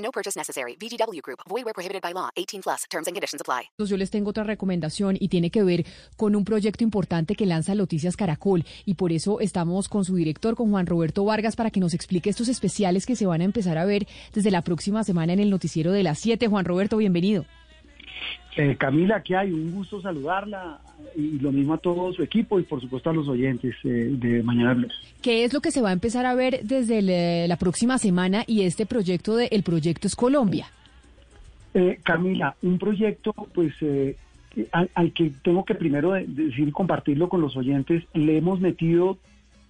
No purchase necessary. VGW Group. Void where prohibited by law. 18 plus. Terms and conditions apply. Yo les tengo otra recomendación y tiene que ver con un proyecto importante que lanza Noticias Caracol y por eso estamos con su director, con Juan Roberto Vargas, para que nos explique estos especiales que se van a empezar a ver desde la próxima semana en el noticiero de las 7. Juan Roberto, bienvenido. Eh, Camila, ¿qué hay? Un gusto saludarla y lo mismo a todo su equipo y por supuesto a los oyentes eh, de Mañana. ¿Qué es lo que se va a empezar a ver desde el, la próxima semana y este proyecto de El Proyecto es Colombia? Eh, Camila, un proyecto pues eh, al, al, que tengo que primero de, decir compartirlo con los oyentes, le hemos metido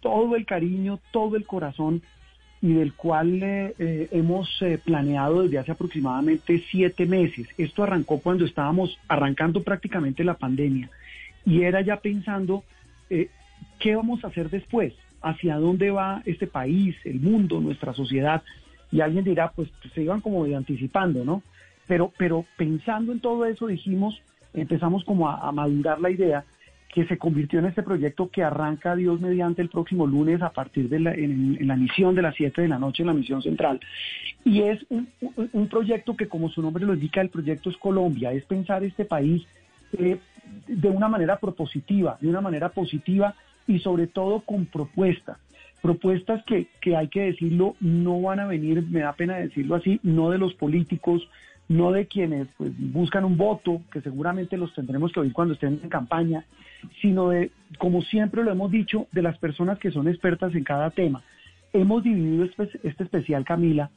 todo el cariño, todo el corazón y del cual eh, eh, hemos eh, planeado desde hace aproximadamente siete meses. Esto arrancó cuando estábamos arrancando prácticamente la pandemia y era ya pensando qué vamos a hacer después, hacia dónde va este país, el mundo, nuestra sociedad. Y alguien dirá, pues se iban como anticipando, ¿no? Pero, pero pensando en todo eso dijimos, empezamos como a madurar la idea que se convirtió en este proyecto que arranca Dios mediante el próximo lunes a partir de la, en, la misión de las 7 de la noche en la misión central. Y es un, un, proyecto que, como su nombre lo indica, el proyecto es Colombia, es pensar este país eh, de una manera propositiva, de una manera positiva y sobre todo con propuestas. Propuestas que, que hay que decirlo, no van a venir, me da pena decirlo así, no de los políticos, no de quienes pues, buscan un voto, que seguramente los tendremos que oír cuando estén en campaña, sino de, como siempre lo hemos dicho, de las personas que son expertas en cada tema. Hemos dividido este, este especial, Camila,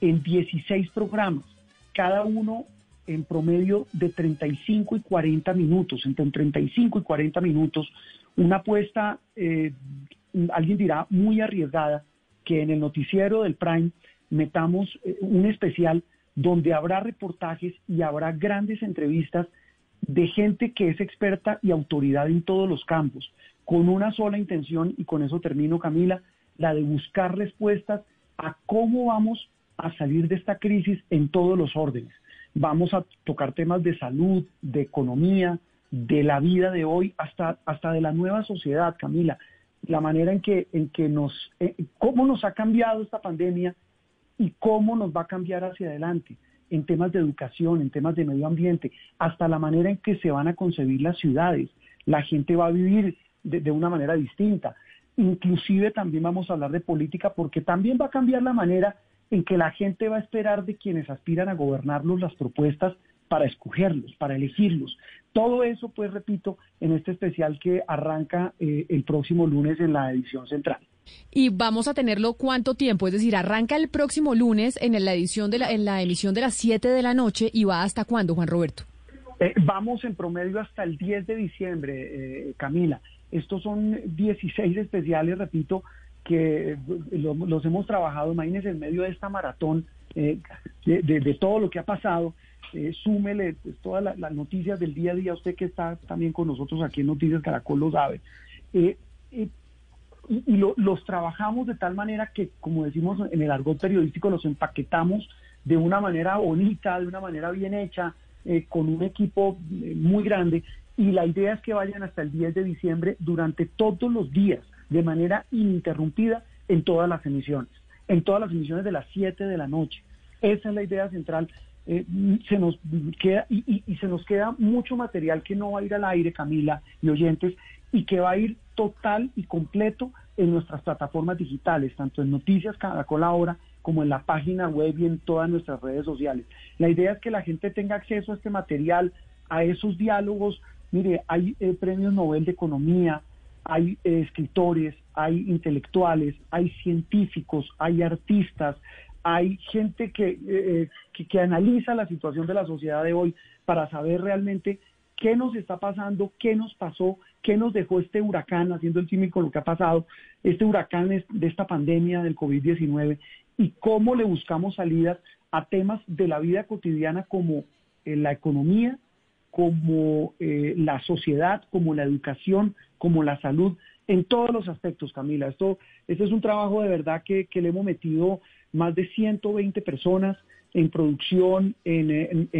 en 16 programas, cada uno en promedio de 35 y 40 minutos, entre 35 y 40 minutos, una apuesta, eh, alguien dirá, muy arriesgada, que en el noticiero del Prime metamos eh, un especial donde habrá reportajes y habrá grandes entrevistas de gente que es experta y autoridad en todos los campos, con una sola intención, y con eso termino Camila, la de buscar respuestas a cómo vamos a salir de esta crisis en todos los órdenes. Vamos a tocar temas de salud, de economía, de la vida de hoy, hasta, hasta de la nueva sociedad, Camila. La manera en que, en que nos, eh, cómo nos ha cambiado esta pandemia y cómo nos va a cambiar hacia adelante en temas de educación, en temas de medio ambiente, hasta la manera en que se van a concebir las ciudades. La gente va a vivir de, una manera distinta. Inclusive también vamos a hablar de política porque también va a cambiar la manera en que la gente va a esperar de quienes aspiran a gobernarlos las propuestas para escogerlos, para elegirlos. Todo eso, pues repito, en este especial que arranca eh, el próximo lunes en la edición central. Y vamos a tenerlo cuánto tiempo, es decir, arranca el próximo lunes en la edición de la, en la emisión de las 7 de la noche y va hasta cuándo, Juan Roberto. Eh, vamos en promedio hasta el 10 de diciembre, eh, Camila. Estos son 16 especiales, repito, que lo, los hemos trabajado, imagínense, en medio de esta maratón eh, de, de, de, todo lo que ha pasado. Eh, súmele pues, todas las, las noticias del día a día, usted que está también con nosotros aquí en Noticias Caracol lo sabe. Y, lo, los trabajamos de tal manera que, como decimos en el argot periodístico, los empaquetamos de una manera bonita, de una manera bien hecha, eh, con un equipo eh, muy grande. Y la idea es que vayan hasta el 10 de diciembre durante todos los días, de manera ininterrumpida, en todas las emisiones, en todas las emisiones de las 7 de la noche. Esa es la idea central. Eh, se nos queda y, y se nos queda mucho material que no va a ir al aire, Camila y oyentes, y que va a ir total y completo en nuestras plataformas digitales, tanto en Noticias Caracol Ahora como en la página web y en todas nuestras redes sociales. La idea es que la gente tenga acceso a este material, a esos diálogos. Mire, hay eh, premios Nobel de Economía, hay eh, escritores, hay intelectuales, hay científicos, hay artistas, hay gente que, eh, que, que analiza la situación de la sociedad de hoy para saber realmente qué nos está pasando, qué nos pasó, qué nos dejó este huracán, haciendo el símil con lo que ha pasado, este huracán de esta pandemia del COVID-19 y cómo le buscamos salidas a temas de la vida cotidiana como eh, la economía, como eh, la sociedad, como la educación, como la salud, en todos los aspectos, Camila. Esto, este es un trabajo de verdad que, le hemos metido más de 120 personas en producción, en,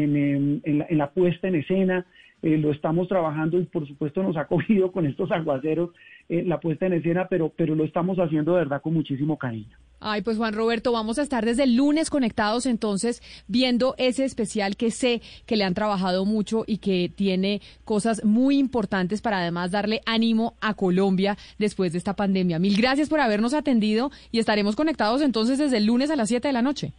la, puesta en escena, eh, lo estamos trabajando y por supuesto nos ha cogido con estos aguaceros eh, la puesta en escena, pero, pero lo estamos haciendo de verdad con muchísimo cariño. Ay, pues Juan Roberto, vamos a estar desde el lunes conectados entonces viendo ese especial que sé que le han trabajado mucho y que tiene cosas muy importantes para además darle ánimo a Colombia después de esta pandemia. Mil gracias por habernos atendido y estaremos conectados entonces desde el lunes a las 7 de la noche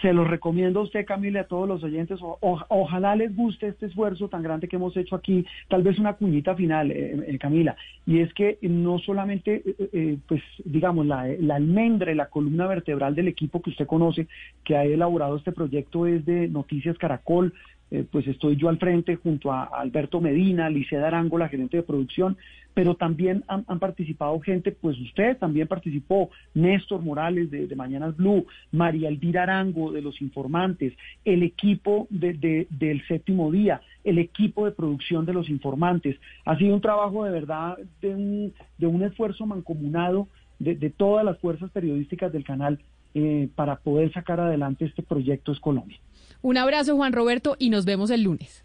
se los recomiendo a usted, Camila, y a todos los oyentes. ojalá les guste este esfuerzo tan grande que hemos hecho aquí. Tal vez una cuñita final, eh, eh, Camila. Y es que no solamente, eh, pues, digamos, la, la almendra, la columna vertebral del equipo que usted conoce, que ha elaborado este proyecto, es de Noticias Caracol, eh, pues estoy yo al frente junto a Alberto Medina, Alicia Arango, la gerente de producción, pero también han, participado gente, pues usted también participó, Néstor Morales de, de Mañanas Blue, María Elvira Arango de Los Informantes, el equipo de, del séptimo día, el equipo de producción de Los Informantes. Ha sido un trabajo de verdad, de un, de un esfuerzo mancomunado de, todas las fuerzas periodísticas del canal eh, para poder sacar adelante este proyecto Es Colombia. Un abrazo, Juan Roberto, y nos vemos el lunes.